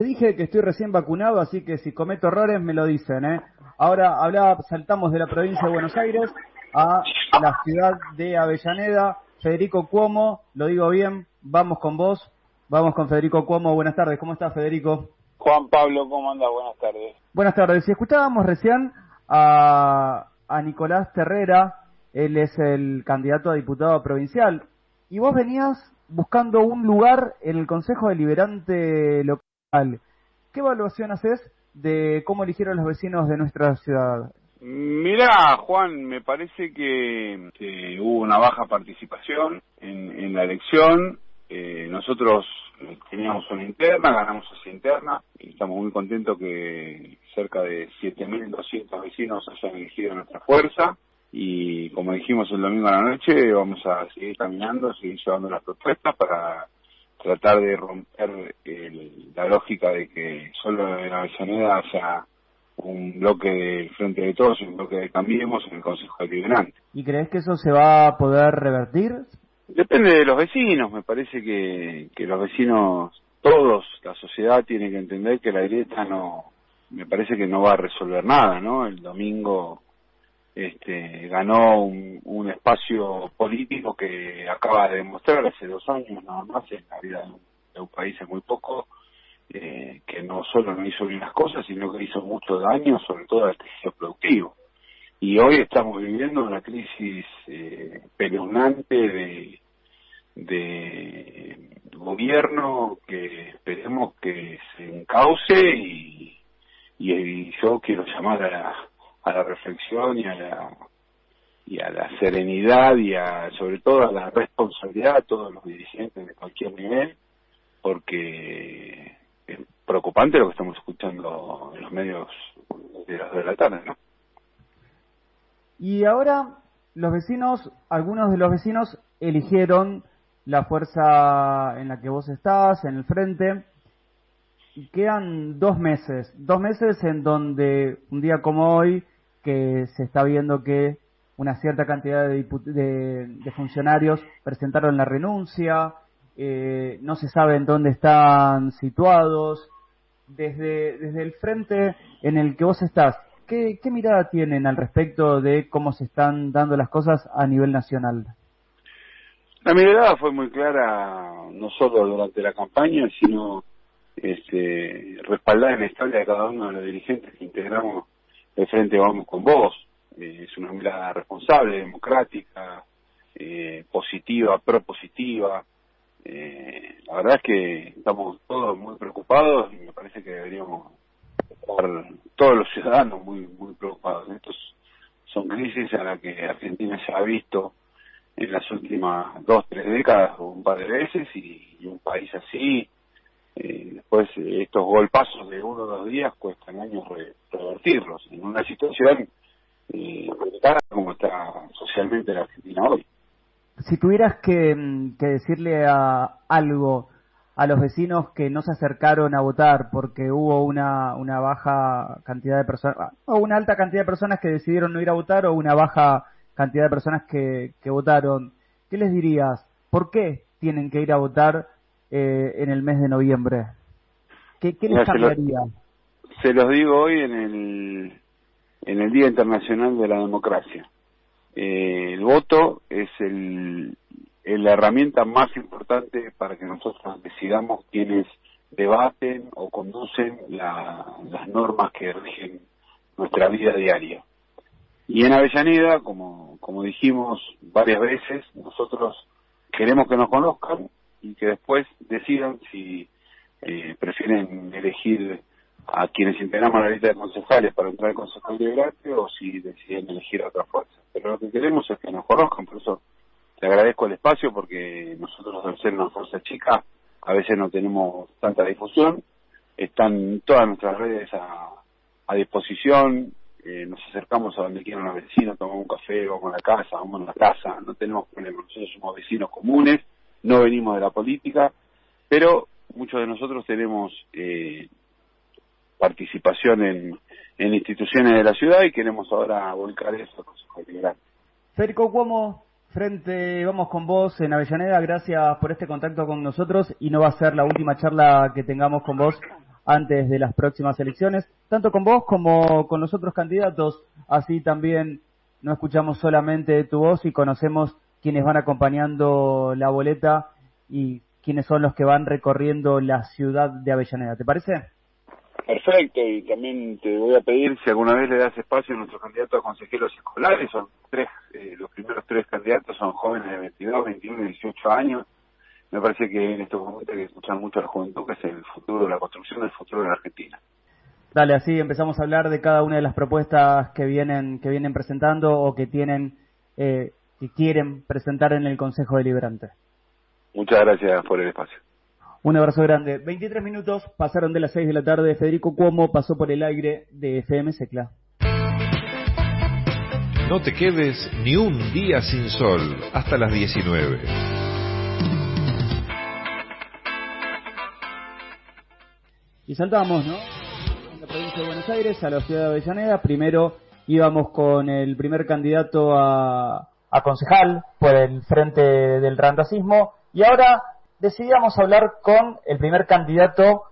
Dije que estoy recién vacunado, así que si cometo errores me lo dicen, ¿eh? Ahora hablaba, saltamos de la provincia de Buenos Aires a la ciudad de Avellaneda. Federico Cuomo, lo digo bien, vamos con vos, vamos con Federico Cuomo. Buenas tardes, ¿cómo estás Federico? Juan Pablo, ¿cómo anda? Buenas tardes. Buenas tardes. Si escuchábamos recién a, a Nicolás Terrera, él es el candidato a diputado provincial, y vos venías buscando un lugar en el Consejo Deliberante local ¿Qué evaluación haces de cómo eligieron los vecinos de nuestra ciudad? Mirá, Juan, me parece que, hubo una baja participación en, la elección. Eh, nosotros teníamos una interna, ganamos esa interna y estamos muy contentos que cerca de 7.200 vecinos hayan elegido nuestra fuerza y como dijimos el domingo a la noche vamos a seguir caminando, seguir llevando las propuestas para tratar de romper la lógica de que solo en Avellaneda haya un bloque del Frente de Todos y un bloque de Cambiemos en el Consejo Deliberante. ¿Y crees que eso se va a poder revertir? Depende de los vecinos, me parece que, que los vecinos, todos, la sociedad tiene que entender que la grieta no, me parece que no va a resolver nada, ¿no? El domingo este, ganó un, espacio político que acaba de demostrar hace dos años nada más en la vida de un, país es muy poco, eh, que no solo no hizo bien las cosas, sino que hizo mucho daño, sobre todo al tejido productivo. Y hoy estamos viviendo una crisis eh, de, de gobierno que esperemos que se encauce y, y yo quiero llamar a a la reflexión y a la y a la serenidad y a sobre todo a la responsabilidad de todos los dirigentes de cualquier nivel porque es preocupante lo que estamos escuchando en los medios de las de la tarde ¿no? y ahora los vecinos algunos de los vecinos eligieron la fuerza en la que vos estás en el frente quedan dos meses, dos meses en donde un día como hoy, que se está viendo que una cierta cantidad de, de, funcionarios presentaron la renuncia, eh, no se sabe en dónde están situados. Desde, desde el frente en el que vos estás, ¿qué, ¿qué mirada tienen al respecto de cómo se están dando las cosas a nivel nacional? La mirada fue muy clara, no solo durante la campaña, sino este, respaldada en la historia de cada uno de los dirigentes que integramos el Frente Vamos con Vos. Eh, es una mirada responsable, democrática, eh, positiva, propositiva. Eh, la verdad es que estamos todos muy preocupados y me parece que deberíamos estar todos los ciudadanos muy muy preocupados. Estos son crisis a las que Argentina se ha visto en las últimas dos, tres décadas o un par de veces y un país así eh, después eh, estos golpazos de uno o dos días cuestan años revertirlos en una situación eh, como está socialmente la Argentina hoy. Si tuvieras que, mm, que decirle a algo a los vecinos que no se acercaron a votar porque hubo una, una baja cantidad de personas, o una alta cantidad de personas que decidieron no ir a votar o una baja cantidad de personas que, que votaron, ¿qué les dirías? ¿Por qué tienen que ir a votar eh, en el mes de noviembre? ¿Qué, qué les cambiaría? Se, los digo hoy en el, en el Día Internacional de la Democracia. Eh, el voto es el, la herramienta más importante para que nosotros decidamos quiénes debaten o conducen las normas que rigen nuestra vida diaria. Y en Avellaneda, como, como dijimos varias veces, nosotros queremos que nos conozcan y que después decidan si eh, prefieren elegir a quienes integramos la lista de concejales para entrar al Consejo Deliberante o si deciden elegir a otra fuerza. Pero lo que queremos es que nos conozcan, por eso te agradezco el espacio porque nosotros al ser una fuerza chica a veces no tenemos tanta difusión, están todas nuestras redes a, a disposición, eh, nos acercamos a donde quieran los vecinos, tomamos un café, vamos a la casa, vamos a la casa, no tenemos problemas, nosotros somos vecinos comunes no venimos de la política, pero muchos de nosotros tenemos eh, participación en, en instituciones de la ciudad y queremos ahora volcar eso al Consejo Deliberante. Federico Cuomo, frente, vamos con vos en Avellaneda, gracias por este contacto con nosotros y no va a ser la última charla que tengamos con vos antes de las próximas elecciones, tanto con vos como con los otros candidatos. Así también no escuchamos solamente tu voz y conocemos quienes van acompañando la boleta y quienes son los que van recorriendo la ciudad de Avellaneda. ¿Te parece? Perfecto, y también te voy a pedir si alguna vez le das espacio a nuestros candidatos a consejeros escolares, son tres, eh, los primeros tres candidatos son jóvenes de 22, 21 y 18 años. Me parece que en estos momentos hay que escuchar mucho a la juventud, que es el futuro, la construcción del futuro de la Argentina. Dale, así empezamos a hablar de cada una de las propuestas que vienen que vienen presentando o que tienen eh, que quieren presentar en el Consejo Deliberante. Muchas gracias por el espacio. Un abrazo grande. 23 minutos pasaron de las 6 de la tarde. Federico Cuomo pasó por el aire de FM Secla. No te quedes ni un día sin sol hasta las 19. Y saltamos, ¿no? En la provincia de Buenos Aires a la ciudad de Avellaneda. Primero íbamos con el primer candidato a, a concejal por el frente del randacismo y ahora decidíamos hablar con el primer candidato